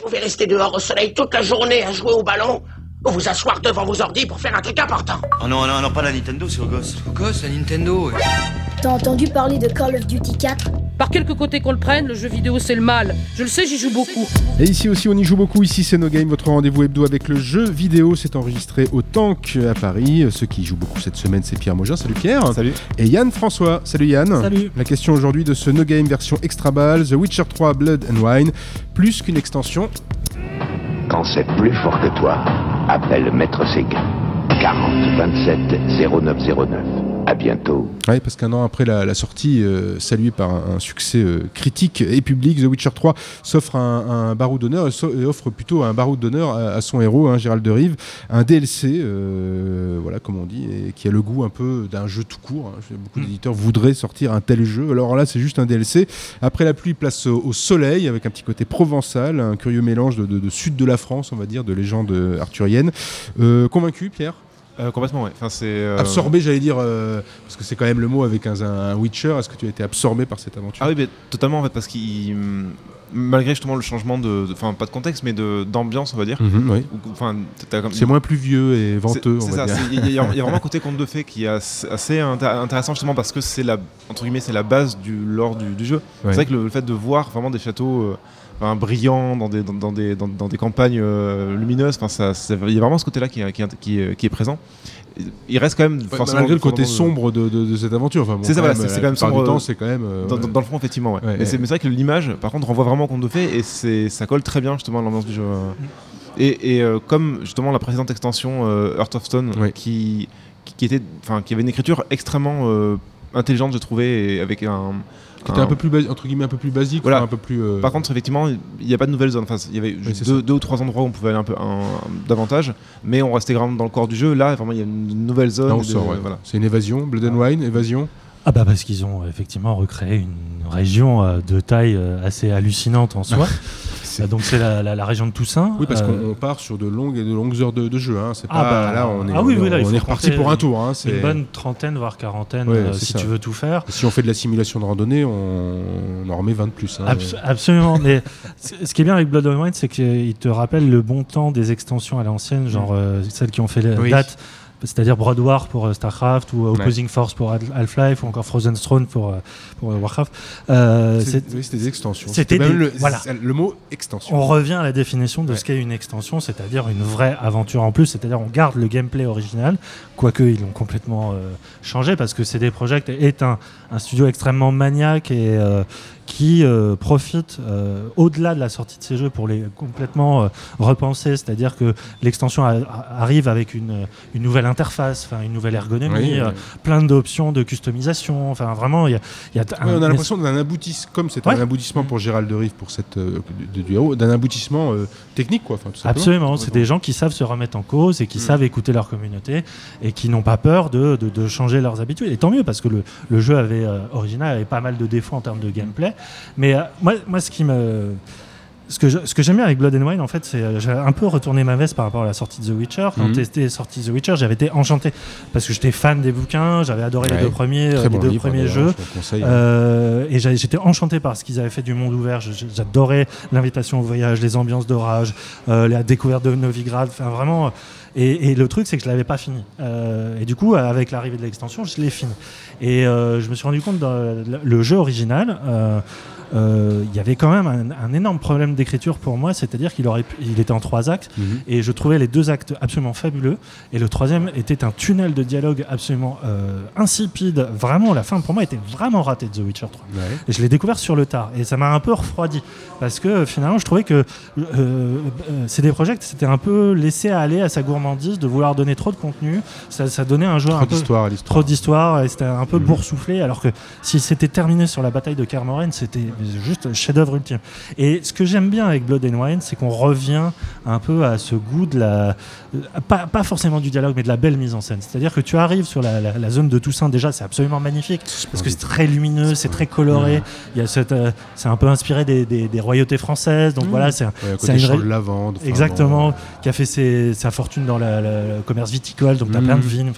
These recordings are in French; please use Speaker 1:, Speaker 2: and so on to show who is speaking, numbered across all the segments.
Speaker 1: pouvez rester dehors au soleil toute la journée à jouer au ballon ou vous asseoir devant vos ordi pour faire un truc important.
Speaker 2: Oh non, non, non, pas la Nintendo, c'est au gosse.
Speaker 3: Au gosse, la Nintendo.
Speaker 4: T'as entendu parler de Call of Duty 4
Speaker 5: Par quelque côté qu'on le prenne, le jeu vidéo c'est le mal. Je le sais, j'y joue beaucoup.
Speaker 6: Et ici aussi, on y joue beaucoup. Ici, c'est No Game, votre rendez-vous hebdo avec le jeu vidéo. C'est enregistré au Tank à Paris. Ceux qui jouent beaucoup cette semaine, c'est Pierre Mogin. Salut Pierre.
Speaker 7: Salut.
Speaker 6: Et Yann François. Salut Yann.
Speaker 7: Salut.
Speaker 6: La question aujourd'hui de ce No Game version Extra Ball, The Witcher 3 Blood and Wine, plus qu'une extension.
Speaker 8: Quand c'est plus fort que toi, appelle Maître Séguin. 40 27 0909. À bientôt.
Speaker 6: Ouais, parce qu'un an après la, la sortie, euh, saluée par un, un succès euh, critique et public, The Witcher 3 s'offre un, un barreau d'honneur et, so- et offre plutôt un barreau d'honneur à, à son héros, hein, Gérald de Rive, un DLC, euh, voilà comme on dit, et qui a le goût un peu d'un jeu tout court. hein. Beaucoup d'éditeurs voudraient sortir un tel jeu. Alors là, c'est juste un DLC. Après la pluie, place au, au soleil, avec un petit côté provençal, un curieux mélange de, de- de sud de la France, on va dire, de légendes arthuriennes. Euh, convaincu, Pierre?
Speaker 7: Euh, complètement, ouais. Enfin, c'est. euh,
Speaker 6: Absorbé, j'allais dire, euh, parce que c'est quand même le mot avec un, un Witcher. Est-ce que tu as été absorbé par cette aventure?
Speaker 7: Ah oui, mais totalement en fait, parce qu'il. Malgré justement le changement de. Enfin, pas de contexte, mais de- d'ambiance, on va dire.
Speaker 6: Mhm, oui.
Speaker 7: Ou- Enfin, t'as comme-
Speaker 6: C'est moins pluvieux et venteux,
Speaker 7: C'est
Speaker 6: va
Speaker 7: ça, il y, a il y a vraiment un côté conte de fées qui est assez, assez inté- intéressant justement parce que c'est la entre guillemets c'est la base du lore du, du jeu.
Speaker 6: Ouais.
Speaker 7: C'est vrai que le, le fait de voir vraiment des châteaux enfin, brillants dans des dans, dans des dans, dans des campagnes euh, lumineuses, enfin ça, ça- il y a vraiment ce côté-là qui, est- qui, est- qui, est- qui est présent. Il reste quand même
Speaker 6: Ouais,
Speaker 7: forcément
Speaker 6: malgré le côté sombre de, de- de cette aventure. Enfin, bon,
Speaker 7: C'est ça,
Speaker 6: quand
Speaker 7: voilà,
Speaker 6: même,
Speaker 7: c'est- quand même sombre, euh,
Speaker 6: c'est quand même. euh,
Speaker 7: dans,
Speaker 6: ouais.
Speaker 7: dans- dans le fond effectivement. Ouais. Mais c'est vrai que l'image, par contre, renvoie vraiment au conte de fées et ça colle très bien justement à l'ambiance du jeu. Et, et, euh, comme justement la précédente extension Heart of Stone, qui, qui, qui était, enfin, qui avait une écriture extrêmement intelligente, j'ai trouvé, et avec un.
Speaker 6: Qui était un peu plus basi- entre guillemets un peu plus basique,
Speaker 7: Voilà.
Speaker 6: un peu plus. euh,
Speaker 7: Par contre, effectivement, il n'y a pas de nouvelles zones. Enfin, il y avait juste
Speaker 6: c'est
Speaker 7: deux, ou trois endroits où on pouvait aller un peu un- davantage, mais on restait vraiment dans le corps du jeu. Là, vraiment, il y a une nouvelle zone. voilà.
Speaker 6: C'est une évasion, Blood and Wine, évasion.
Speaker 9: Ah bah parce qu'ils ont effectivement recréé une région euh, de taille euh, assez hallucinante en soi. Euh, donc c'est la, la- la région de Toussaint.
Speaker 6: Oui, parce
Speaker 9: Euh,
Speaker 6: qu'on on part sur de longues et de longues heures de, de jeu. Hein. C'est
Speaker 9: Ah
Speaker 6: pas
Speaker 9: bah,
Speaker 6: là, on est,
Speaker 9: ah oui,
Speaker 6: on
Speaker 9: oui, là,
Speaker 6: on est reparti pour un tour. Hein.
Speaker 9: Une bonne trentaine voire quarantaine
Speaker 6: Ouais,
Speaker 9: euh, si
Speaker 6: ça.
Speaker 9: tu veux tout faire.
Speaker 6: Si on fait de la simulation de randonnée, on, on en remet 20 de plus. hein.
Speaker 9: Abs- absolument. Mais ce qui est bien avec Blood and Wine, c'est qu'il te rappelle le bon temps des extensions à l'ancienne, genre euh, celles qui ont fait la
Speaker 6: Oui.
Speaker 9: date. C'est-à-dire Broad War pour euh, StarCraft ou Opposing Force pour Hal- Half-Life ou encore Frozen Throne pour, euh, pour euh, Warcraft. Euh,
Speaker 6: c'est- oui, C'était des extensions.
Speaker 9: c'était
Speaker 6: le,
Speaker 9: voilà.
Speaker 6: le mot extension.
Speaker 9: On revient à la définition de
Speaker 6: Ouais.
Speaker 9: ce qu'est une extension, c'est-à-dire une vraie aventure en plus, c'est-à-dire on garde le gameplay original, quoique ils l'ont complètement euh, changé parce que CD Projekt est un, un studio extrêmement maniaque et euh, qui euh, profite euh, au-delà de la sortie de ces jeux pour les complètement euh, repenser, c'est-à-dire que l'extension arrive avec une, une nouvelle interface, une nouvelle ergonomie,
Speaker 6: Oui, oui.
Speaker 9: plein d'options de customisation, enfin vraiment il y a, y
Speaker 6: on a l'impression d'un aboutissement, comme c'est
Speaker 9: Ouais.
Speaker 6: un aboutissement pour Gérald de Rive pour cette d'un aboutissement technique quoi. Tout.
Speaker 9: Absolument, c'est des gens qui savent se remettre en cause et qui
Speaker 6: Mm.
Speaker 9: savent écouter leur communauté et qui n'ont pas peur de, de- de changer leurs habitudes. Et tant mieux parce que le, le jeu avait original avait pas mal de défauts en termes de gameplay. Mais euh, moi, moi, ce qui me ce que, je- ce que j'aime bien avec Blood and Wine, en fait, c'est euh, j'ai un peu retourné ma veste par rapport à la sortie de The Witcher. Quand
Speaker 6: Mhm.
Speaker 9: était sorti The Witcher, j'avais été enchanté parce que j'étais fan des bouquins, j'avais adoré
Speaker 6: Ouais.
Speaker 9: les deux premiers, euh,
Speaker 6: Très
Speaker 9: les
Speaker 6: bon
Speaker 9: deux
Speaker 6: livre,
Speaker 9: premiers jeux.
Speaker 6: je conseille.
Speaker 9: Euh, et j'étais enchanté par ce qu'ils avaient fait du monde ouvert. J'adorais l'invitation au voyage, les ambiances d'orage, euh, la découverte de Novigrad. Enfin, vraiment. Et, et le truc, c'est que je l'avais pas fini. Euh, et du coup, avec l'arrivée de l'extension, je l'ai fini. Et je me suis rendu compte dans le jeu original. Euh, il y avait quand même un, un énorme problème d'écriture pour moi, c'est-à-dire qu'il aurait, pu- il était en trois actes
Speaker 6: Mhm.
Speaker 9: et je trouvais les deux actes absolument fabuleux et le troisième était un tunnel de dialogue absolument euh, insipide. Vraiment, la fin pour moi était vraiment ratée de The Witcher 3.
Speaker 6: Ouais.
Speaker 9: Et je l'ai découvert sur le tard et ça m'a un peu refroidi parce que finalement je trouvais que euh, CD Projekt c'était un peu laissé aller à sa gourmandise de vouloir donner trop de contenu. Ça, ça donnait un jeu
Speaker 6: Trop
Speaker 9: un peu trop d'histoire et c'était un peu
Speaker 6: Mhm.
Speaker 9: boursouflé alors que si c'était terminé sur la bataille de Kermoren c'était juste un chef-d'œuvre ultime et ce que j'aime bien avec Blood and Wine c'est qu'on revient un peu à ce goût de la pas, pas forcément du dialogue mais de la belle mise en scène c'est à dire que tu arrives sur la, la- la zone de Toussaint déjà c'est absolument magnifique parce que c'est très lumineux c'est très coloré il y a cette euh, c'est un peu inspiré des, des- des royautés françaises donc
Speaker 6: Mhm.
Speaker 9: voilà c'est un-
Speaker 6: Ouais,
Speaker 9: c'est une
Speaker 6: de lavande.
Speaker 9: Exactement,
Speaker 6: bon,
Speaker 9: qui a fait ses- sa fortune dans la- le commerce viticole, donc tu as
Speaker 6: Mhm.
Speaker 9: plein de vignes.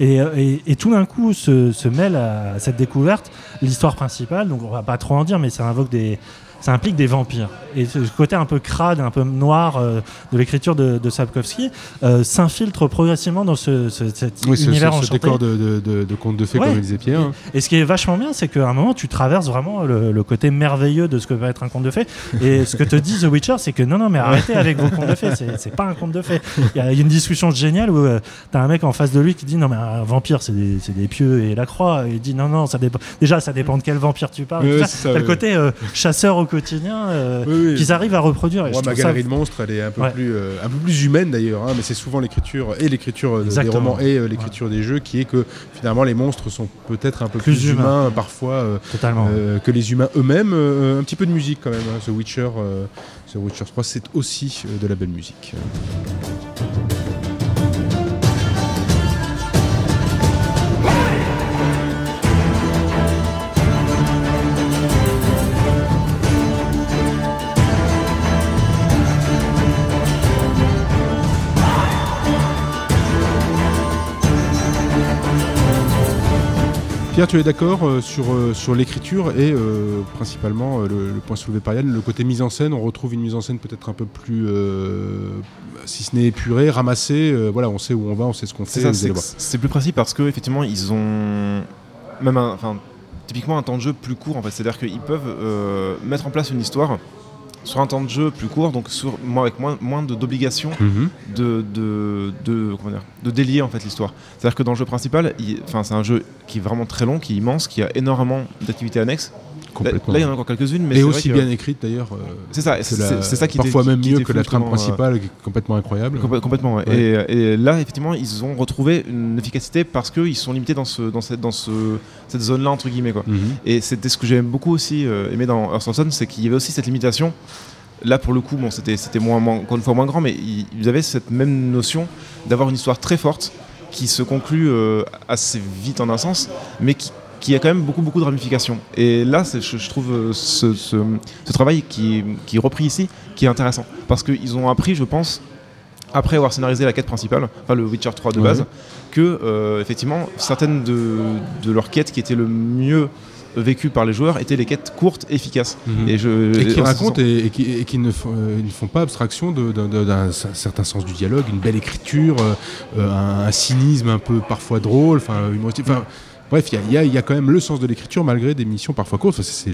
Speaker 9: Et, euh, et- et tout d'un coup se, se mêle à cette découverte l'histoire principale, donc on va pas trop en dire, mais ça invoque des, ça implique des vampires. Et ce côté un peu crade, un peu noir euh, de l'écriture de, de Sapkowski euh, s'infiltre progressivement dans ce, ce- cet
Speaker 6: Oui, ce,
Speaker 9: univers
Speaker 6: ce- ce
Speaker 9: enchanté.
Speaker 6: décor de, de, de, de conte de fées,
Speaker 9: Ouais.
Speaker 6: comme disait Pierre. hein.
Speaker 9: Et ce qui est vachement bien, c'est qu'à un moment, tu traverses vraiment le, le côté merveilleux de ce que va être un conte de fées. Et ce que te dit The Witcher, c'est que non, non, mais arrêtez avec vos contes de fées. C'est, pas un conte de fées. Il y a une discussion géniale où euh, t'as un mec en face de lui qui dit non, mais un vampire, c'est des, des pieux et la croix. Et il dit non, non, ça dépend. Déjà, ça dépend de quel vampire tu parles.
Speaker 6: Ouais,
Speaker 9: t'as le côté euh, chasseur au quotidien euh,
Speaker 6: Oui, oui.
Speaker 9: qu'ils arrivent à reproduire. Et
Speaker 6: ma
Speaker 9: ça-
Speaker 6: galerie de monstres, elle est un peu,
Speaker 9: Ouais.
Speaker 6: plus, euh, un peu plus humaine d'ailleurs, hein, mais c'est souvent l'écriture et l'écriture euh, des romans et euh, l'écriture des jeux qui est que finalement les monstres sont peut-être un peu plus,
Speaker 9: Plus humains.
Speaker 6: humains, parfois que les humains eux-mêmes. Un petit peu de musique quand même. hein. The Witcher, The Witcher 3, c'est aussi de la belle musique. Pierre, tu es d'accord euh, sur, euh, sur l'écriture et euh, principalement le, le point soulevé par Yann, le côté mise en scène. On retrouve une mise en scène peut-être un peu plus, euh, si ce n'est épurée, ramassée. euh, voilà, on sait où on va, on sait ce qu'on fait.
Speaker 7: C'est plus précis parce que effectivement ils ont même un, enfin typiquement un temps de jeu plus court en fait, c'est-à-dire qu'ils peuvent mettre en place une histoire sur un temps de jeu plus court, donc sur, moi, avec moins, d'obligations
Speaker 6: Mhm.
Speaker 7: de, de, de, comment dire, de délier en fait l'histoire. C'est-à-dire que dans le jeu principal, c'est un jeu qui est vraiment très long, qui est immense, qui a énormément d'activités annexes. Là,
Speaker 6: Complètement.
Speaker 7: là, il y en a encore quelques-unes, mais
Speaker 6: et
Speaker 7: vrai
Speaker 6: aussi
Speaker 7: que-
Speaker 6: bien écrite d'ailleurs. euh,
Speaker 7: C'est ça, c'est
Speaker 6: la-
Speaker 7: ça qui
Speaker 6: parfois même
Speaker 7: qui
Speaker 6: mieux que la trame
Speaker 7: euh,
Speaker 6: principale, qui est complètement incroyable.
Speaker 7: Complè- complètement,
Speaker 6: ouais.
Speaker 7: Et, et là, effectivement, ils ont retrouvé une efficacité parce qu'ils sont limités dans, ce, dans, cette, dans ce, cette zone-là, entre guillemets. Quoi.
Speaker 6: Mhm.
Speaker 7: Et c'était ce que j'aime beaucoup aussi euh, aimé dans Earth Sun, c'est qu'il y avait aussi cette limitation. Là, pour le coup, bon, c'était c'était moins, moins- encore une fois moins grand, mais ils, ils avaient cette même notion d'avoir une histoire très forte qui se conclut euh, assez vite en un sens, mais qui, qui a quand même beaucoup, beaucoup de ramifications. Et là, je, je trouve euh, ce, ce- ce travail qui, est- qui est repris ici, qui est intéressant. Parce qu'ils ont appris, je pense, après avoir scénarisé la quête principale, enfin le Witcher 3 de base, que euh, effectivement certaines de, de leurs quêtes qui étaient le mieux vécues par les joueurs étaient les quêtes courtes, efficaces.
Speaker 6: Mhm.
Speaker 7: Et, je,
Speaker 6: Et qui racontent et, et qui, et qui ne, font, euh, ils ne font pas abstraction d'un certain sens du dialogue, une belle écriture, euh, un, un cynisme un peu parfois drôle, enfin humoristique. Bref, il y a- il y, a- il y a quand même le sens de l'écriture malgré des missions parfois courtes. C'est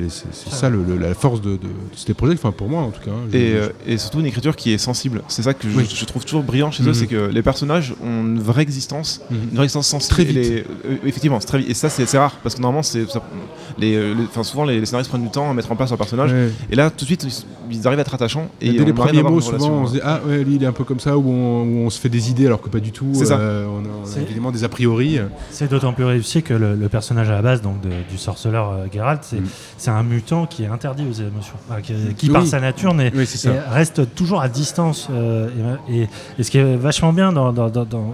Speaker 6: ça le- le- la force de, de, de ces projets, enfin pour moi en tout cas. hein.
Speaker 7: Et, euh, et surtout une écriture qui est sensible. C'est ça que je,
Speaker 6: Oui.
Speaker 7: je trouve toujours brillant chez eux,
Speaker 6: Mhm.
Speaker 7: c'est que les personnages ont une vraie existence,
Speaker 6: Mhm.
Speaker 7: une vraie existence sensible.
Speaker 6: Très vite.
Speaker 7: Les- euh, effectivement, très vite. Et ça, c'est rare parce que normalement, c'est les, euh, les- souvent les, les scénaristes prennent du temps à mettre en place leur personnage.
Speaker 6: Ouais.
Speaker 7: Et là, tout de suite, ils, ils arrivent à être attachants. Et
Speaker 6: Et dès les premiers mots, souvent,
Speaker 7: relation,
Speaker 6: on se dit Ah, ouais, lui, il est un peu comme ça, on, où on se fait des idées alors que pas du tout.
Speaker 7: C'est ça.
Speaker 6: Euh, on a, on a évidemment des a priori.
Speaker 9: C'est d'autant plus réussi que le, le personnage à la base donc de- du sorceleur euh, Geralt, c'est
Speaker 6: Mm.
Speaker 9: c'est un mutant qui est interdit aux émotions, Enfin, qui, qui,
Speaker 6: Oui.
Speaker 9: par sa nature
Speaker 6: Oui,
Speaker 9: reste toujours à distance. euh, et, et- et ce qui est vachement bien dans- dans-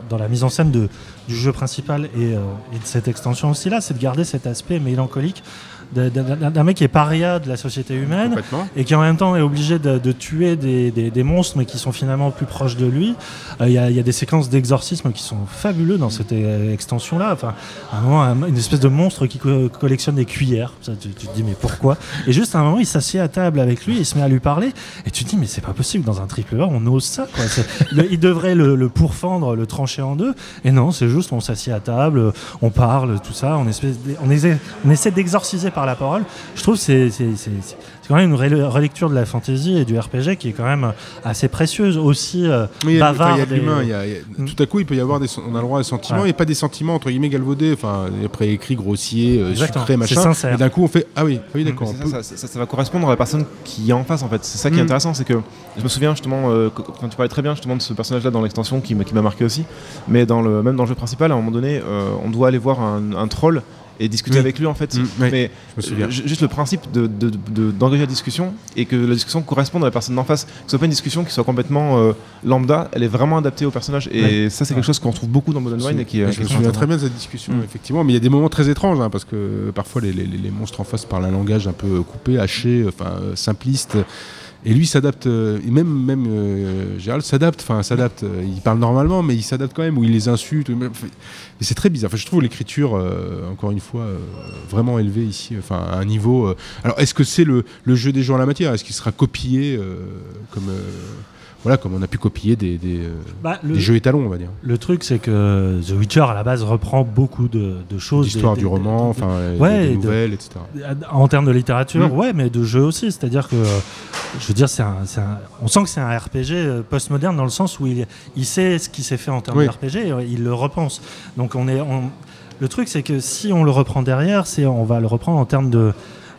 Speaker 9: dans la mise en scène de, du jeu principal et, euh, et de cette extension aussi là, c'est de garder cet aspect mélancolique d'un mec qui est paria de la société humaine et qui en même temps est obligé de, de tuer des, des- des monstres mais qui sont finalement plus proches de lui. Euh, Il y, a, il y a des séquences d'exorcisme qui sont fabuleux dans cette euh, extension-là. Enfin, à un moment, un- une espèce de monstre qui co- collectionne des cuillères. Ça, tu, tu te dis mais pourquoi? Et juste à un moment, il s'assied à table avec lui, il se met à lui parler et tu te dis mais c'est pas possible dans un triple A, on ose ça quoi. Le- il devrait le, le pourfendre, le trancher en deux. Et non, c'est juste on s'assied à table, on parle, tout ça, on, espèce on essaie, on essaie d'exorciser par la parole. Je trouve que c'est c'est- quand même une relecture de la fantasy et du RPG qui est quand même assez précieuse, aussi euh,
Speaker 6: Oui, il y a
Speaker 9: bavarde. et-
Speaker 6: l'humain. il y a- a-
Speaker 9: Mm.
Speaker 6: Tout à coup, il peut y avoir des, on a le droit à des sentiments
Speaker 9: Ouais.
Speaker 6: et pas des sentiments entre guillemets galvaudés, enfin après écrit grossier, euh,
Speaker 9: Exactement.
Speaker 6: sucré,
Speaker 9: C'est
Speaker 6: machin.
Speaker 9: sincère.
Speaker 6: Et d'un coup, on fait ah oui, ah oui, d'accord.
Speaker 7: Ça,
Speaker 6: peut-
Speaker 7: ça, ça- ça va correspondre à la personne qui est en face en fait. C'est ça qui est
Speaker 6: Mm.
Speaker 7: intéressant, c'est que je me souviens justement, euh, quand tu parlais très bien justement de ce personnage-là dans l'extension qui m'a qui m'a marqué aussi, mais dans le, même dans le jeu principal, à un moment donné, euh, on doit aller voir un, un troll et discuter
Speaker 6: Oui.
Speaker 7: avec lui en fait.
Speaker 6: Mm,
Speaker 7: mais
Speaker 6: je me souviens.
Speaker 7: euh, ju- juste le principe de- de- de- d'engager la discussion et que la discussion corresponde à la personne d'en face, que ce soit pas une discussion qui soit complètement euh, lambda, elle est vraiment adaptée au personnage et ça c'est quelque chose qu'on retrouve beaucoup dans Modern Wine et qui est-
Speaker 6: je me souviens très bien de cette discussion,
Speaker 7: Mm.
Speaker 6: effectivement, mais il y a des moments très étranges, hein, parce que parfois les, les- les monstres en face parlent un langage un peu coupé, haché, enfin euh, simpliste, Et lui s'adapte, euh, et même, même euh, Gérald s'adapte, enfin s'adapte, euh, il parle normalement, mais il s'adapte quand même, ou il les insulte. c'est très bizarre. Enfin, je trouve l'écriture, euh, encore une fois, euh, vraiment élevée ici, enfin à un niveau. Alors, est-ce que c'est le, le jeu des gens à la matière? Est-ce qu'il sera copié comme, voilà, comme on a pu copier des, des,
Speaker 9: Bah, le,
Speaker 6: des jeux étalons, on va dire?
Speaker 9: le truc, c'est que The Witcher, à la base, reprend beaucoup de, de choses.
Speaker 6: L'histoire du roman, enfin,
Speaker 9: Ouais,
Speaker 6: des
Speaker 9: de-
Speaker 6: nouvelles, etc.
Speaker 9: En termes de littérature,
Speaker 6: Mm.
Speaker 9: ouais, mais de jeu aussi. C'est-à-dire que, je veux dire, c'est on sent que c'est un RPG euh, postmoderne dans le sens où il, il sait ce qui s'est fait en termes
Speaker 6: Oui.
Speaker 9: de RPG, et, euh, il le repense. Donc on est, on- le truc, c'est que si on le reprend derrière, c'est on va le reprendre en termes de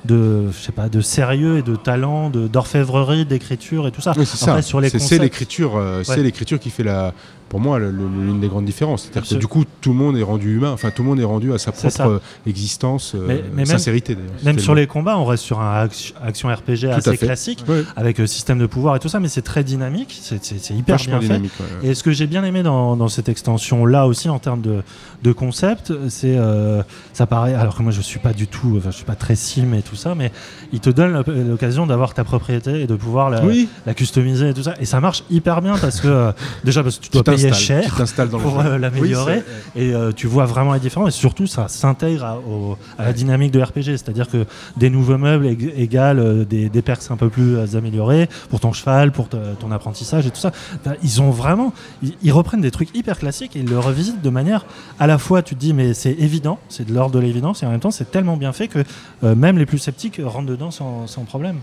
Speaker 9: de je sais pas de sérieux et de talent de d'orfèvrerie d'écriture et tout ça
Speaker 6: Oui,
Speaker 9: Après, sur les
Speaker 6: C'est- l'écriture, euh, c'est l'écriture qui fait la, pour moi, l'une des grandes différences. C'est-à-dire que du coup, tout le monde est rendu humain. Enfin, tout le monde est rendu à sa propre euh, existence, euh,
Speaker 9: Mais- mais même-
Speaker 6: sincérité. d'ailleurs.
Speaker 9: même sur
Speaker 6: le-
Speaker 9: les combats on reste sur un action, RPG
Speaker 6: Tout
Speaker 9: assez classique
Speaker 6: Ouais.
Speaker 9: avec euh, système de pouvoir et tout ça mais c'est très dynamique c'est hyper
Speaker 6: Vachement
Speaker 9: bien fait
Speaker 6: dynamique. ouais.
Speaker 9: Et ce que j'ai bien aimé dans, dans cette extension là aussi en termes de, de concept, c'est euh, ça paraît alors que moi je suis pas du tout, enfin je suis pas très sim et tout ça, mais il te donne l'oc- l'occasion d'avoir ta propriété et de pouvoir la,
Speaker 6: Oui,
Speaker 9: la customiser et tout ça. Et ça marche hyper bien parce que euh, déjà parce que tu dois payer
Speaker 6: t'installes,
Speaker 9: cher
Speaker 6: tu t'installes dans
Speaker 9: pour euh, l'améliorer.
Speaker 6: Oui,
Speaker 9: et euh, tu vois vraiment les différences et surtout ça s'intègre à, au- à la dynamique de RPG c'est-à-dire que des nouveaux meubles ég- égale euh, des, des perks un peu plus améliorés pour ton cheval pour ton apprentissage et tout ça. Enfin, ils ont vraiment ils, ils reprennent des trucs hyper classiques et ils le revisitent de manière à la fois tu te dis mais c'est évident c'est de l'ordre de l'évidence et en même temps c'est tellement bien fait que euh, même les plus sceptiques rentrent dedans sans, sans problème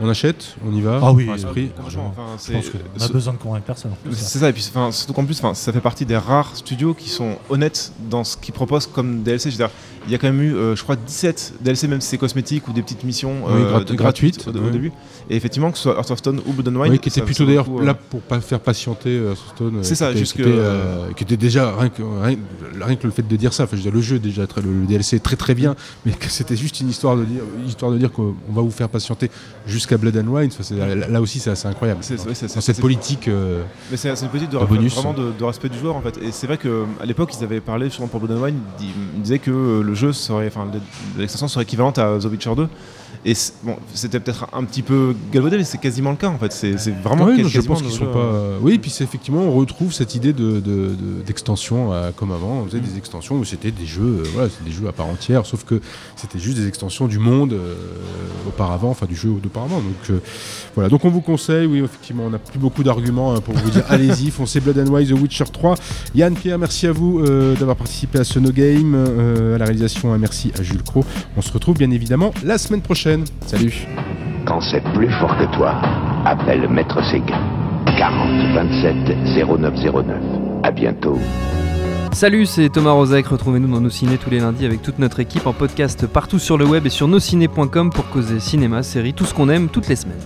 Speaker 6: On achète, on y va.
Speaker 9: Ah oui,
Speaker 6: par esprit.
Speaker 7: Complètement, enfin,
Speaker 9: je
Speaker 7: c'est-
Speaker 9: pense qu'on a besoin de convaincre personne plus,
Speaker 7: C'est ça, et puis enfin, surtout qu'en plus, enfin, ça fait partie des rares studios qui sont honnêtes dans ce qu'ils proposent comme DLC. Je veux dire, il y a quand même eu, euh, je crois, 17 DLC, même si c'est cosmétique ou des petites missions
Speaker 6: Oui,
Speaker 7: euh,
Speaker 6: grat-
Speaker 7: de-
Speaker 6: gratuites,
Speaker 7: au, début. Et effectivement, que ce soit Heart of Stone ou Blood and Wine,
Speaker 6: Oui, qui était plutôt d'ailleurs
Speaker 7: le coup, euh,
Speaker 6: là pour pas faire patienter euh, Stone. euh,
Speaker 7: C'est ça, juste
Speaker 6: qui qui était déjà rien que, rien, rien que le fait de dire ça. Enfin, je veux dire, le jeu déjà très, le, le DLC est très très bien, mais que c'était juste une histoire de dire, histoire de dire qu'on va vous faire patienter jusqu'à Blood and Wine. Là, là aussi, c'est assez incroyable.
Speaker 7: C'est-
Speaker 6: cette politique.
Speaker 7: Mais c'est une politique de,
Speaker 6: bonus.
Speaker 7: vraiment de, de respect du joueur en fait. Et c'est vrai qu'à l'époque, ils avaient parlé justement pour Blood and Wine, ils, ils disaient que euh, le jeu serait, enfin, l'extension serait équivalente à The Witcher 2. Et bon, c'était peut-être un petit peu galvaudé, mais c'est quasiment le cas en fait. C'est vraiment
Speaker 6: oui,
Speaker 7: quas-
Speaker 6: non, je pense qu'ils sont pas.
Speaker 7: euh,
Speaker 6: Oui, puis c'est effectivement, on retrouve cette idée de, de- de- d'extension euh, comme avant. On faisait
Speaker 7: Mm.
Speaker 6: des extensions où c'était des jeux, euh, voilà, des jeux à part entière, sauf que c'était juste des extensions du monde euh, auparavant, enfin du jeu d'auparavant. Donc euh, voilà. Donc on vous conseille. Oui, effectivement, on n'a plus beaucoup d'arguments hein, pour vous dire allez-y, foncez Blood and Wine, The Witcher 3. Yann, Pierre, merci à vous d'avoir participé à ce No Game, à la réalisation. Un merci à Jules Cro. On se retrouve bien évidemment la semaine prochaine. Salut.
Speaker 8: Quand c'est plus fort que toi, appelle Maître Séguin. 40 27 0909. À bientôt.
Speaker 3: Salut, c'est Thomas Rozek. Retrouvez-nous dans nos ciné tous les lundis avec toute notre équipe en podcast partout sur le web et sur nosciné.com pour causer cinéma, séries, tout ce qu'on aime toutes les semaines.